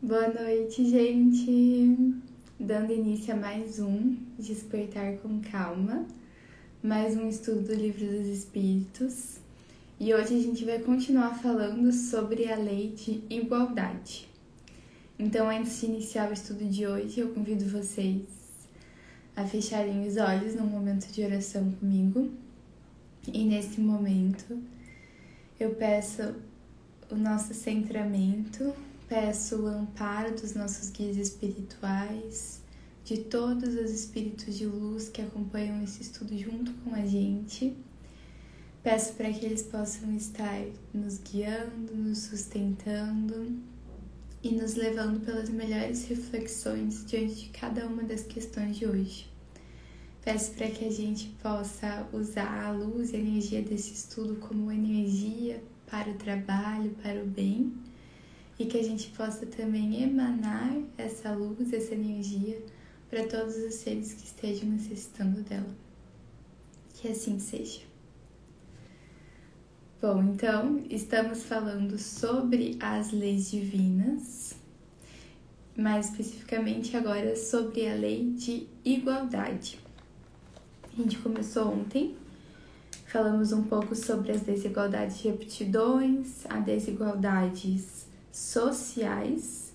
Boa noite, gente! Dando início a mais um Despertar com Calma, mais um estudo do Livro dos Espíritos. E hoje a gente vai continuar falando sobre a lei de igualdade. Então, antes de iniciar o estudo de hoje, eu convido vocês a fecharem os olhos num momento de oração comigo. E nesse momento, eu peço o nosso centramento Peço o amparo dos nossos guias espirituais, de todos os espíritos de luz que acompanham esse estudo junto com a gente. Peço para que eles possam estar nos guiando, nos sustentando e nos levando pelas melhores reflexões diante de cada uma das questões de hoje. Peço para que a gente possa usar a luz e a energia desse estudo como energia para o trabalho, para o bem e que a gente possa também emanar essa luz, essa energia para todos os seres que estejam necessitando dela. Que assim seja. Bom, então estamos falando sobre as leis divinas, mais especificamente agora sobre a lei de igualdade. A gente começou ontem, falamos um pouco sobre as desigualdades de aptidões, as desigualdades sociais.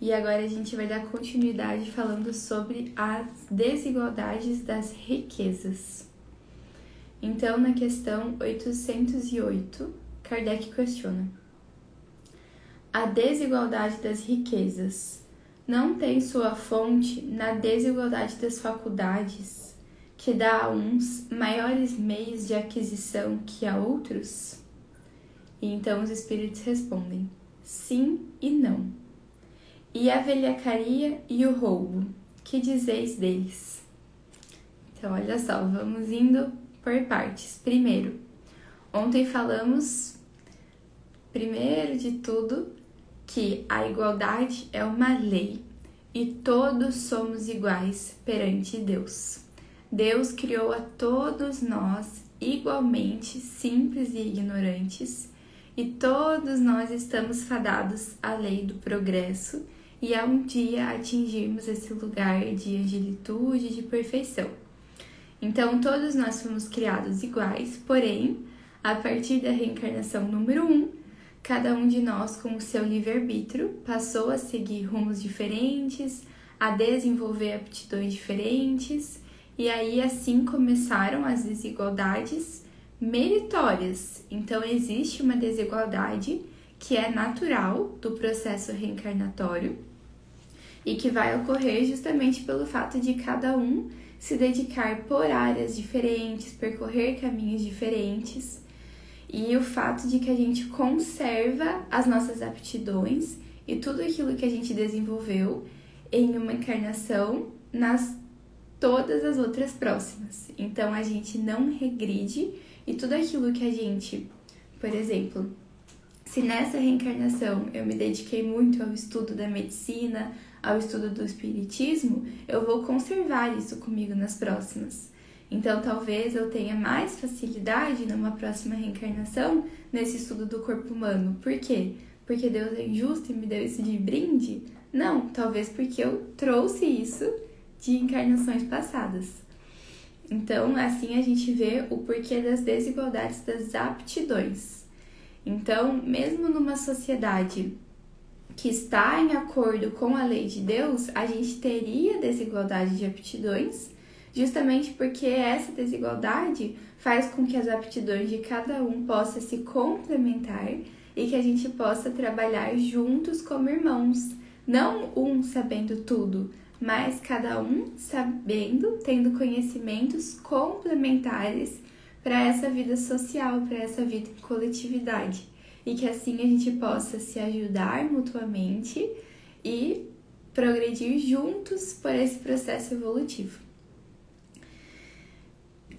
E agora a gente vai dar continuidade falando sobre as desigualdades das riquezas. Então, na questão 808, Kardec questiona: A desigualdade das riquezas não tem sua fonte na desigualdade das faculdades, que dá a uns maiores meios de aquisição que a outros? E então os espíritos respondem: sim e não. E a velhacaria e o roubo, que dizeis deles? Então, olha só, vamos indo por partes. Primeiro, ontem falamos, primeiro de tudo, que a igualdade é uma lei e todos somos iguais perante Deus. Deus criou a todos nós igualmente simples e ignorantes e todos nós estamos fadados à lei do progresso e a um dia atingirmos esse lugar de angelitude, de perfeição. Então, todos nós fomos criados iguais, porém, a partir da reencarnação número 1, um, cada um de nós, com o seu livre-arbítrio, passou a seguir rumos diferentes, a desenvolver aptidões diferentes, e aí assim começaram as desigualdades meritórias. Então, existe uma desigualdade que é natural do processo reencarnatório e que vai ocorrer justamente pelo fato de cada um se dedicar por áreas diferentes, percorrer caminhos diferentes e o fato de que a gente conserva as nossas aptidões e tudo aquilo que a gente desenvolveu em uma encarnação nas todas as outras próximas. Então a gente não regride e tudo aquilo que a gente, por exemplo, se nessa reencarnação eu me dediquei muito ao estudo da medicina, ao estudo do espiritismo, eu vou conservar isso comigo nas próximas. Então, talvez eu tenha mais facilidade numa próxima reencarnação nesse estudo do corpo humano. Por quê? Porque Deus é injusto e me deu isso de brinde? Não, talvez porque eu trouxe isso de encarnações passadas. Então, assim a gente vê o porquê das desigualdades das aptidões. Então, mesmo numa sociedade que está em acordo com a lei de Deus, a gente teria desigualdade de aptidões, justamente porque essa desigualdade faz com que as aptidões de cada um possa se complementar e que a gente possa trabalhar juntos como irmãos, não um sabendo tudo, mas cada um sabendo, tendo conhecimentos complementares para essa vida social, para essa vida em coletividade. E que assim a gente possa se ajudar mutuamente e progredir juntos por esse processo evolutivo.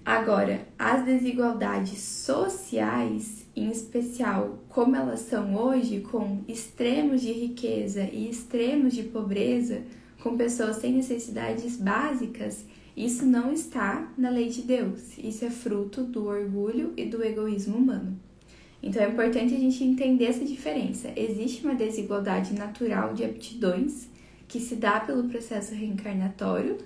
Agora, as desigualdades sociais, em especial como elas são hoje, com extremos de riqueza e extremos de pobreza, com pessoas sem necessidades básicas, isso não está na lei de Deus. Isso é fruto do orgulho e do egoísmo humano. Então é importante a gente entender essa diferença. Existe uma desigualdade natural de aptidões que se dá pelo processo reencarnatório,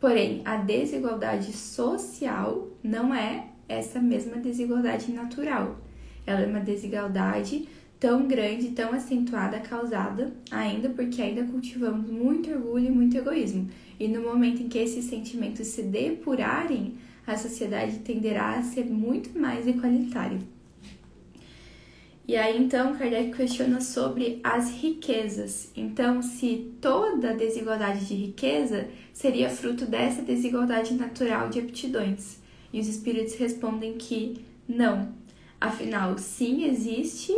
porém a desigualdade social não é essa mesma desigualdade natural. Ela é uma desigualdade tão grande, tão acentuada, causada ainda porque ainda cultivamos muito orgulho e muito egoísmo. E no momento em que esses sentimentos se depurarem, a sociedade tenderá a ser muito mais igualitária. E aí então Kardec questiona sobre as riquezas. Então, se toda desigualdade de riqueza seria fruto dessa desigualdade natural de aptidões. E os espíritos respondem que não. Afinal, sim, existe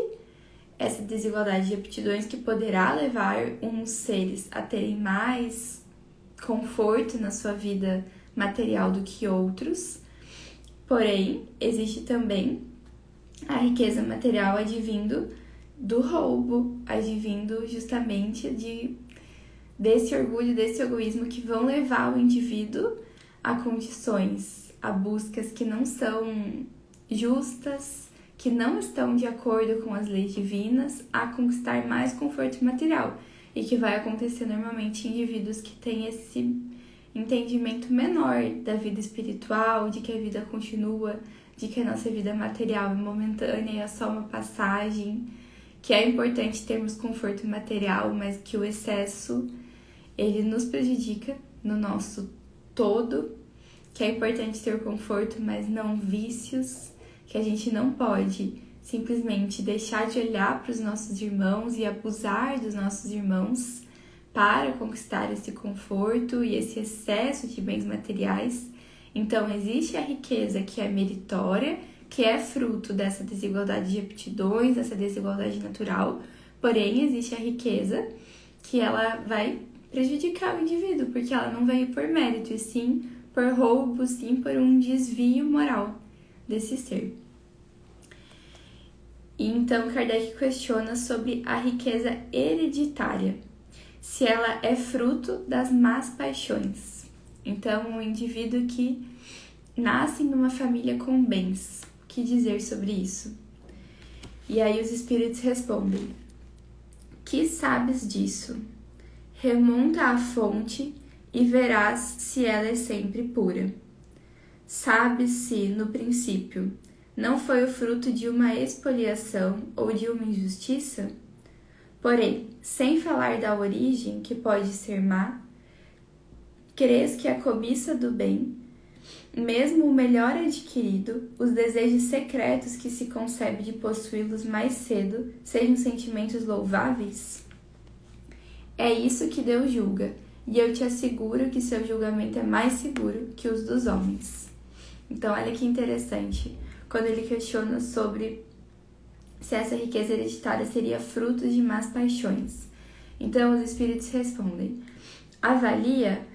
essa desigualdade de aptidões que poderá levar uns seres a terem mais conforto na sua vida material do que outros. Porém, existe também a riqueza material advindo do roubo, advindo justamente de desse orgulho, desse egoísmo que vão levar o indivíduo a condições, a buscas que não são justas, que não estão de acordo com as leis divinas, a conquistar mais conforto material e que vai acontecer normalmente em indivíduos que têm esse entendimento menor da vida espiritual, de que a vida continua, de que a nossa vida material é momentânea é só uma passagem, que é importante termos conforto material, mas que o excesso ele nos prejudica no nosso todo, que é importante ter conforto, mas não vícios que a gente não pode simplesmente deixar de olhar para os nossos irmãos e abusar dos nossos irmãos para conquistar esse conforto e esse excesso de bens materiais. Então, existe a riqueza que é meritória, que é fruto dessa desigualdade de aptidões, dessa desigualdade natural, porém, existe a riqueza que ela vai prejudicar o indivíduo, porque ela não veio por mérito, e sim por roubo, sim por um desvio moral desse ser. Então Kardec questiona sobre a riqueza hereditária, se ela é fruto das más paixões. Então, um indivíduo que nasce em uma família com bens, o que dizer sobre isso? E aí os espíritos respondem: Que sabes disso? Remonta à fonte e verás se ela é sempre pura. Sabes se, no princípio, não foi o fruto de uma expoliação ou de uma injustiça? Porém, sem falar da origem, que pode ser má, crês que a cobiça do bem, mesmo o melhor adquirido, os desejos secretos que se concebe de possuí-los mais cedo, sejam sentimentos louváveis? É isso que Deus julga, e eu te asseguro que seu julgamento é mais seguro que os dos homens. Então, olha que interessante quando ele questiona sobre se essa riqueza hereditária seria fruto de más paixões. Então os espíritos respondem: avalia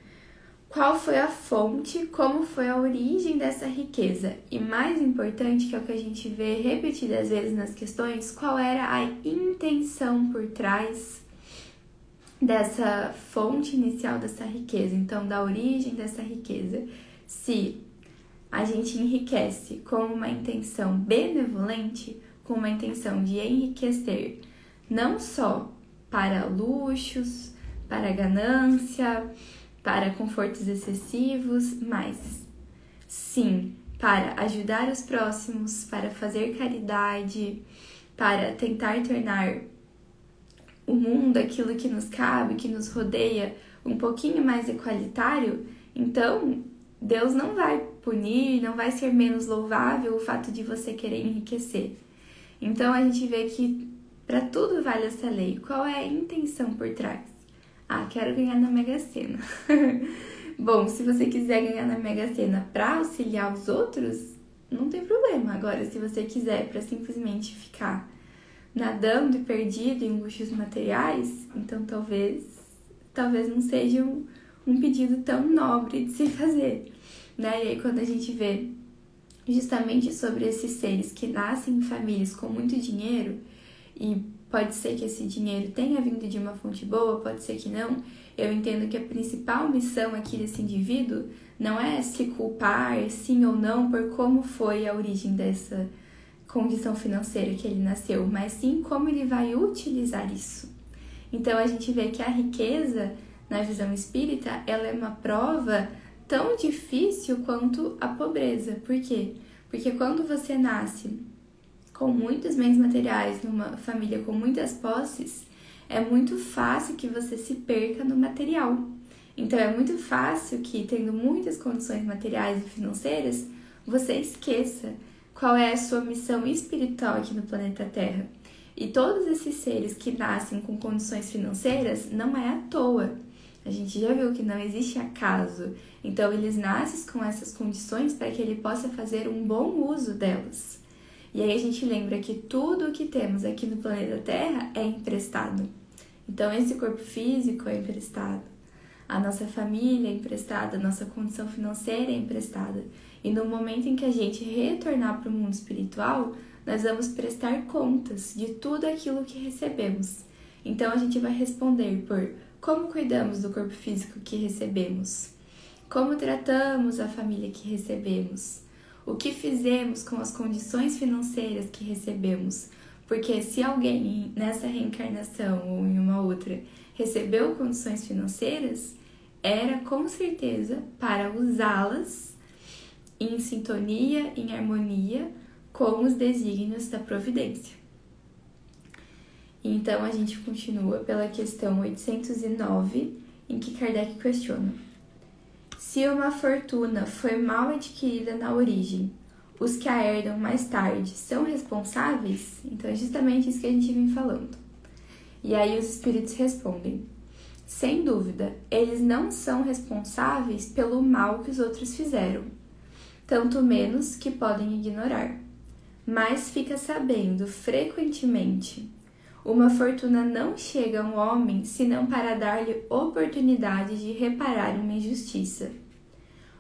qual foi a fonte, como foi a origem dessa riqueza e mais importante, que é o que a gente vê repetidas vezes nas questões, qual era a intenção por trás dessa fonte inicial dessa riqueza, então da origem dessa riqueza. Se a gente enriquece com uma intenção benevolente, com uma intenção de enriquecer não só para luxos, para ganância, para confortos excessivos, mas sim para ajudar os próximos, para fazer caridade, para tentar tornar o mundo, aquilo que nos cabe, que nos rodeia, um pouquinho mais equalitário, então Deus não vai punir, não vai ser menos louvável o fato de você querer enriquecer. Então a gente vê que para tudo vale essa lei. Qual é a intenção por trás? Ah, quero ganhar na Mega Sena. Bom, se você quiser ganhar na Mega Sena para auxiliar os outros, não tem problema. Agora, se você quiser para simplesmente ficar nadando e perdido em luxos materiais, então talvez talvez não seja um, um pedido tão nobre de se fazer, né? E aí quando a gente vê justamente sobre esses seres que nascem em famílias com muito dinheiro e pode ser que esse dinheiro tenha vindo de uma fonte boa, pode ser que não. Eu entendo que a principal missão aqui desse indivíduo não é se culpar sim ou não por como foi a origem dessa condição financeira que ele nasceu, mas sim como ele vai utilizar isso. Então a gente vê que a riqueza, na visão espírita, ela é uma prova tão difícil quanto a pobreza. Por quê? Porque quando você nasce com muitos bens materiais, numa família com muitas posses, é muito fácil que você se perca no material. Então é muito fácil que, tendo muitas condições materiais e financeiras, você esqueça qual é a sua missão espiritual aqui no planeta Terra. E todos esses seres que nascem com condições financeiras não é à toa. A gente já viu que não existe acaso. Então eles nascem com essas condições para que ele possa fazer um bom uso delas. E aí a gente lembra que tudo o que temos aqui no planeta Terra é emprestado. Então esse corpo físico é emprestado, a nossa família é emprestada, a nossa condição financeira é emprestada. E no momento em que a gente retornar para o mundo espiritual, nós vamos prestar contas de tudo aquilo que recebemos. Então a gente vai responder por como cuidamos do corpo físico que recebemos, como tratamos a família que recebemos, o que fizemos com as condições financeiras que recebemos. Porque se alguém nessa reencarnação ou em uma outra recebeu condições financeiras, era com certeza para usá-las em sintonia, em harmonia com os desígnios da providência. Então a gente continua pela questão 809, em que Kardec questiona: Se uma fortuna foi mal adquirida na origem, os que a herdam mais tarde são responsáveis? Então é justamente isso que a gente vem falando. E aí os espíritos respondem: Sem dúvida, eles não são responsáveis pelo mal que os outros fizeram, tanto menos que podem ignorar. Mas fica sabendo frequentemente uma fortuna não chega a um homem senão para dar-lhe oportunidade de reparar uma injustiça.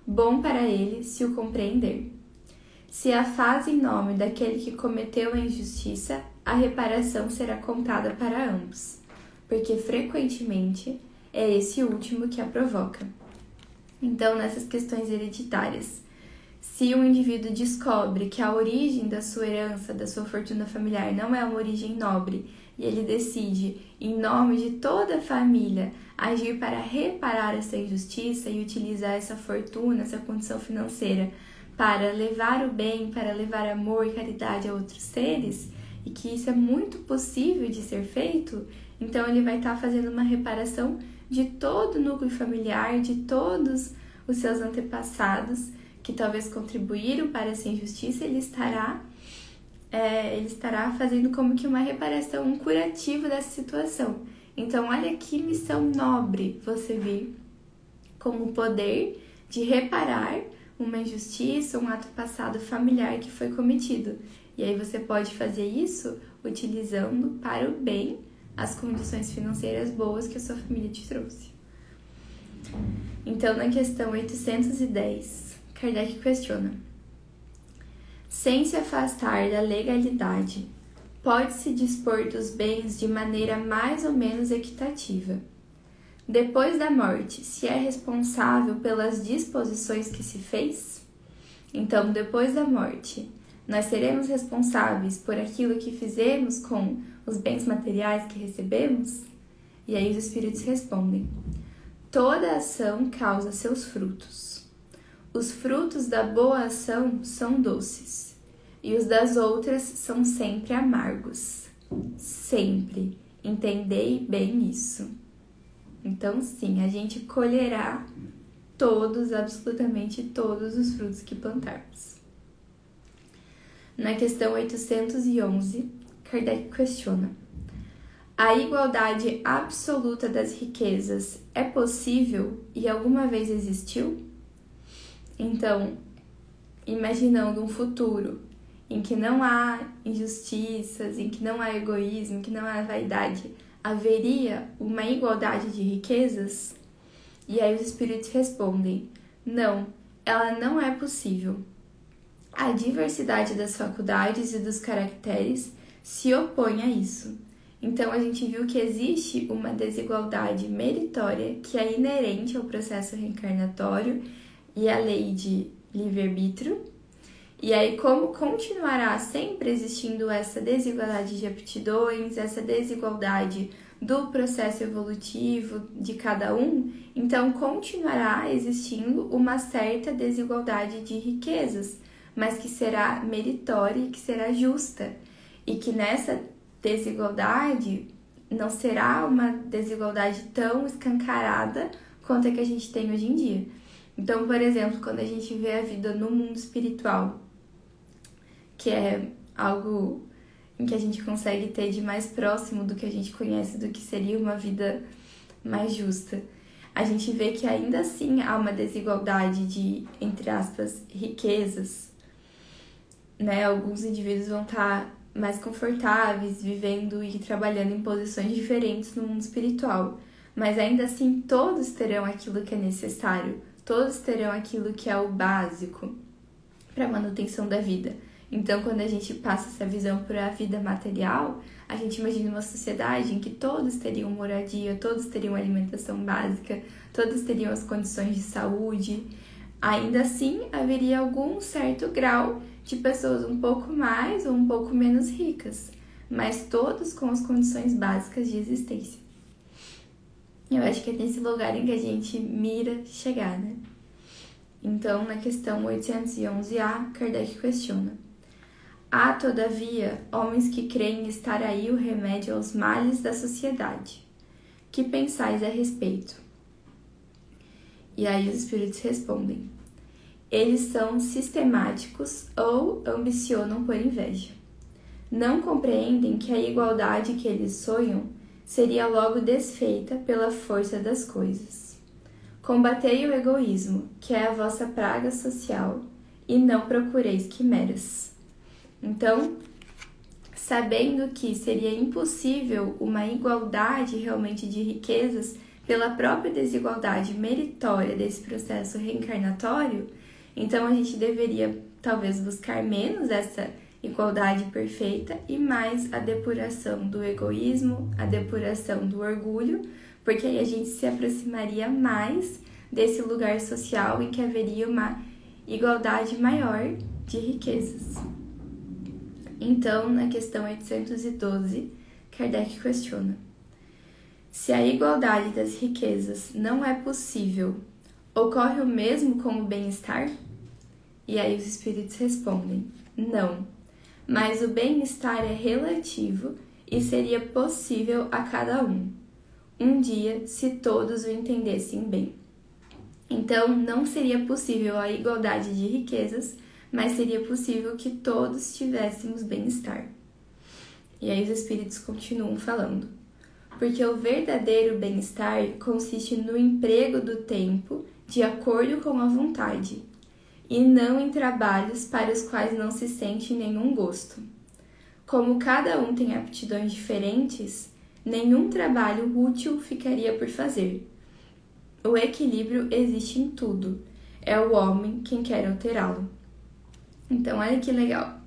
Bom para ele se o compreender. Se a faz em nome daquele que cometeu a injustiça, a reparação será contada para ambos, porque frequentemente é esse último que a provoca. Então, nessas questões hereditárias, se um indivíduo descobre que a origem da sua herança, da sua fortuna familiar, não é uma origem nobre e ele decide, em nome de toda a família, agir para reparar essa injustiça e utilizar essa fortuna, essa condição financeira para levar o bem, para levar amor e caridade a outros seres, e que isso é muito possível de ser feito, então ele vai estar fazendo uma reparação de todo o núcleo familiar, de todos os seus antepassados que talvez contribuíram para essa injustiça, ele estará é, ele estará fazendo como que uma reparação, um curativo dessa situação. Então, olha que missão nobre você vir com o poder de reparar uma injustiça, um ato passado familiar que foi cometido. E aí você pode fazer isso utilizando para o bem as condições financeiras boas que a sua família te trouxe. Então, na questão 810, Kardec questiona: sem se afastar da legalidade, pode-se dispor dos bens de maneira mais ou menos equitativa. Depois da morte, se é responsável pelas disposições que se fez? Então, depois da morte, nós seremos responsáveis por aquilo que fizemos com os bens materiais que recebemos? E aí os espíritos respondem: toda ação causa seus frutos. Os frutos da boa ação são doces, e os das outras são sempre amargos. Sempre. Entendei bem isso. Então, sim, a gente colherá todos, absolutamente todos os frutos que plantarmos. Na questão 811, Kardec questiona: A igualdade absoluta das riquezas é possível e alguma vez existiu? Então, imaginando um futuro em que não há injustiças, em que não há egoísmo, em que não há vaidade, haveria uma igualdade de riquezas? E aí os espíritos respondem: não, ela não é possível. A diversidade das faculdades e dos caracteres se opõe a isso. Então a gente viu que existe uma desigualdade meritória que é inerente ao processo reencarnatório e a lei de livre-arbítrio, E aí, como continuará sempre existindo essa desigualdade de aptidões, essa desigualdade do processo evolutivo de cada um, então continuará existindo uma certa desigualdade de riquezas, mas que será meritória e que será justa. E que nessa desigualdade não será uma desigualdade tão escancarada quanto a que a gente tem hoje em dia. Então, por exemplo, quando a gente vê a vida no mundo espiritual, que é algo em que a gente consegue ter de mais próximo do que a gente conhece do que seria uma vida mais justa. A gente vê que ainda assim há uma desigualdade de, entre aspas, riquezas. Né? Alguns indivíduos vão estar mais confortáveis, vivendo e trabalhando em posições diferentes no mundo espiritual. Mas ainda assim, todos terão aquilo que é necessário, todos terão aquilo que é o básico para a manutenção da vida. Então, quando a gente passa essa visão para a vida material, a gente imagina uma sociedade em que todos teriam moradia, todos teriam alimentação básica, todos teriam as condições de saúde. Ainda assim, haveria algum certo grau de pessoas um pouco mais ou um pouco menos ricas, mas todos com as condições básicas de existência. Eu acho que é nesse lugar em que a gente mira chegar, né? Então, na questão 811A, Kardec questiona. Há, todavia, homens que creem estar aí o remédio aos males da sociedade. Que pensais a respeito? E aí os espíritos respondem: Eles são sistemáticos ou ambicionam por inveja. Não compreendem que a igualdade que eles sonham seria logo desfeita pela força das coisas. Combatei o egoísmo, que é a vossa praga social, e não procureis quimeras. Então, sabendo que seria impossível uma igualdade realmente de riquezas pela própria desigualdade meritória desse processo reencarnatório, então a gente deveria talvez buscar menos essa igualdade perfeita e mais a depuração do egoísmo, a depuração do orgulho, porque aí a gente se aproximaria mais desse lugar social em que haveria uma igualdade maior de riquezas. Então, na questão 812, Kardec questiona: se a igualdade das riquezas não é possível, ocorre o mesmo com o bem-estar? E aí os espíritos respondem: não, mas o bem-estar é relativo e seria possível a cada um. Um dia, se todos o entendessem bem. Então, não seria possível a igualdade de riquezas mas seria possível que todos tivéssemos bem-estar. E aí os espíritos continuam falando. Porque o verdadeiro bem-estar consiste no emprego do tempo de acordo com a vontade, e não em trabalhos para os quais não se sente nenhum gosto. Como cada um tem aptidões diferentes, nenhum trabalho útil ficaria por fazer. O equilíbrio existe em tudo, é o homem quem quer alterá-lo. Então, olha que legal.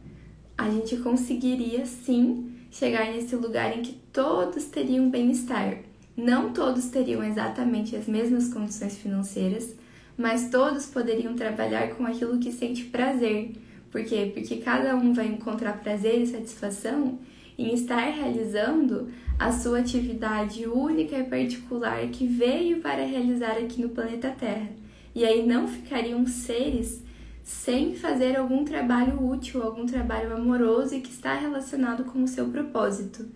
A gente conseguiria sim chegar nesse lugar em que todos teriam bem-estar. Não todos teriam exatamente as mesmas condições financeiras, mas todos poderiam trabalhar com aquilo que sente prazer. Por quê? Porque cada um vai encontrar prazer e satisfação em estar realizando a sua atividade única e particular que veio para realizar aqui no planeta Terra. E aí não ficariam seres sem fazer algum trabalho útil, algum trabalho amoroso e que está relacionado com o seu propósito.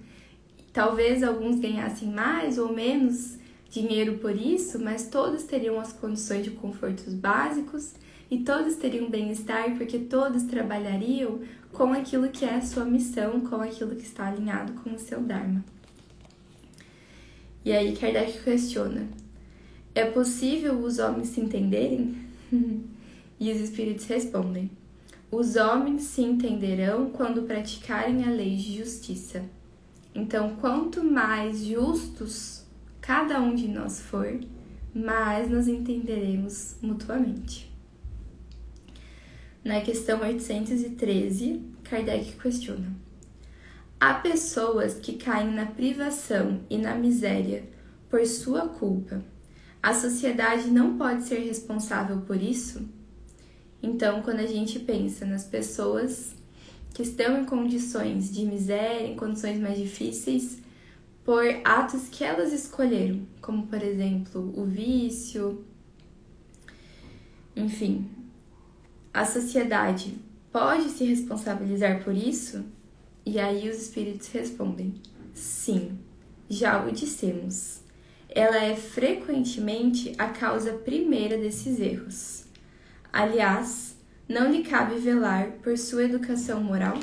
Talvez alguns ganhassem mais ou menos dinheiro por isso, mas todos teriam as condições de confortos básicos e todos teriam bem-estar porque todos trabalhariam com aquilo que é a sua missão, com aquilo que está alinhado com o seu Dharma. E aí Kardec questiona: é possível os homens se entenderem? E os espíritos respondem: Os homens se entenderão quando praticarem a lei de justiça. Então, quanto mais justos cada um de nós for, mais nos entenderemos mutuamente. Na questão 813, Kardec questiona: Há pessoas que caem na privação e na miséria por sua culpa. A sociedade não pode ser responsável por isso? Então, quando a gente pensa nas pessoas que estão em condições de miséria, em condições mais difíceis, por atos que elas escolheram, como por exemplo o vício, enfim, a sociedade pode se responsabilizar por isso? E aí os espíritos respondem: sim, já o dissemos. Ela é frequentemente a causa primeira desses erros. Aliás, não lhe cabe velar por sua educação moral?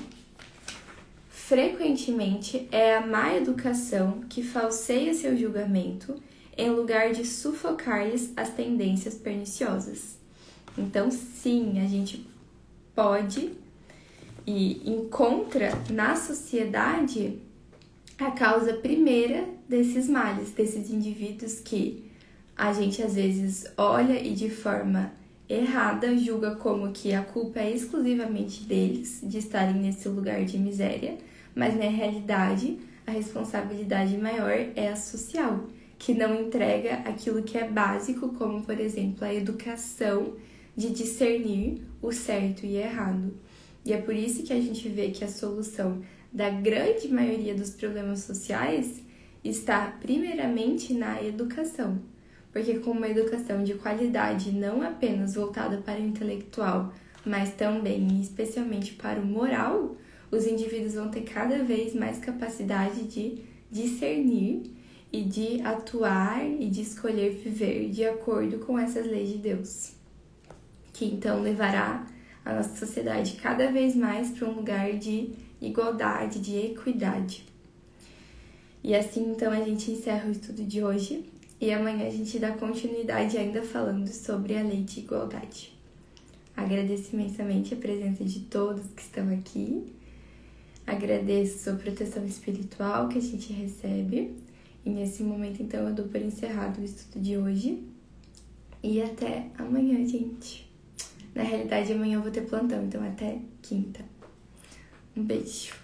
Frequentemente é a má educação que falseia seu julgamento em lugar de sufocar-lhes as tendências perniciosas. Então, sim, a gente pode e encontra na sociedade a causa primeira desses males, desses indivíduos que a gente às vezes olha e de forma errada julga como que a culpa é exclusivamente deles de estarem nesse lugar de miséria, mas na realidade a responsabilidade maior é a social, que não entrega aquilo que é básico, como por exemplo a educação de discernir o certo e errado. E é por isso que a gente vê que a solução da grande maioria dos problemas sociais está primeiramente na educação. Porque com uma educação de qualidade não apenas voltada para o intelectual, mas também e especialmente para o moral, os indivíduos vão ter cada vez mais capacidade de discernir e de atuar e de escolher viver de acordo com essas leis de Deus que então levará a nossa sociedade cada vez mais para um lugar de igualdade, de equidade. E assim então a gente encerra o estudo de hoje e amanhã a gente dá continuidade ainda falando sobre a lei de igualdade. Agradeço imensamente a presença de todos que estão aqui. Agradeço a proteção espiritual que a gente recebe. E nesse momento, então, eu dou por encerrado o estudo de hoje. E até amanhã, gente. Na realidade, amanhã eu vou ter plantão, então até quinta. Um beijo.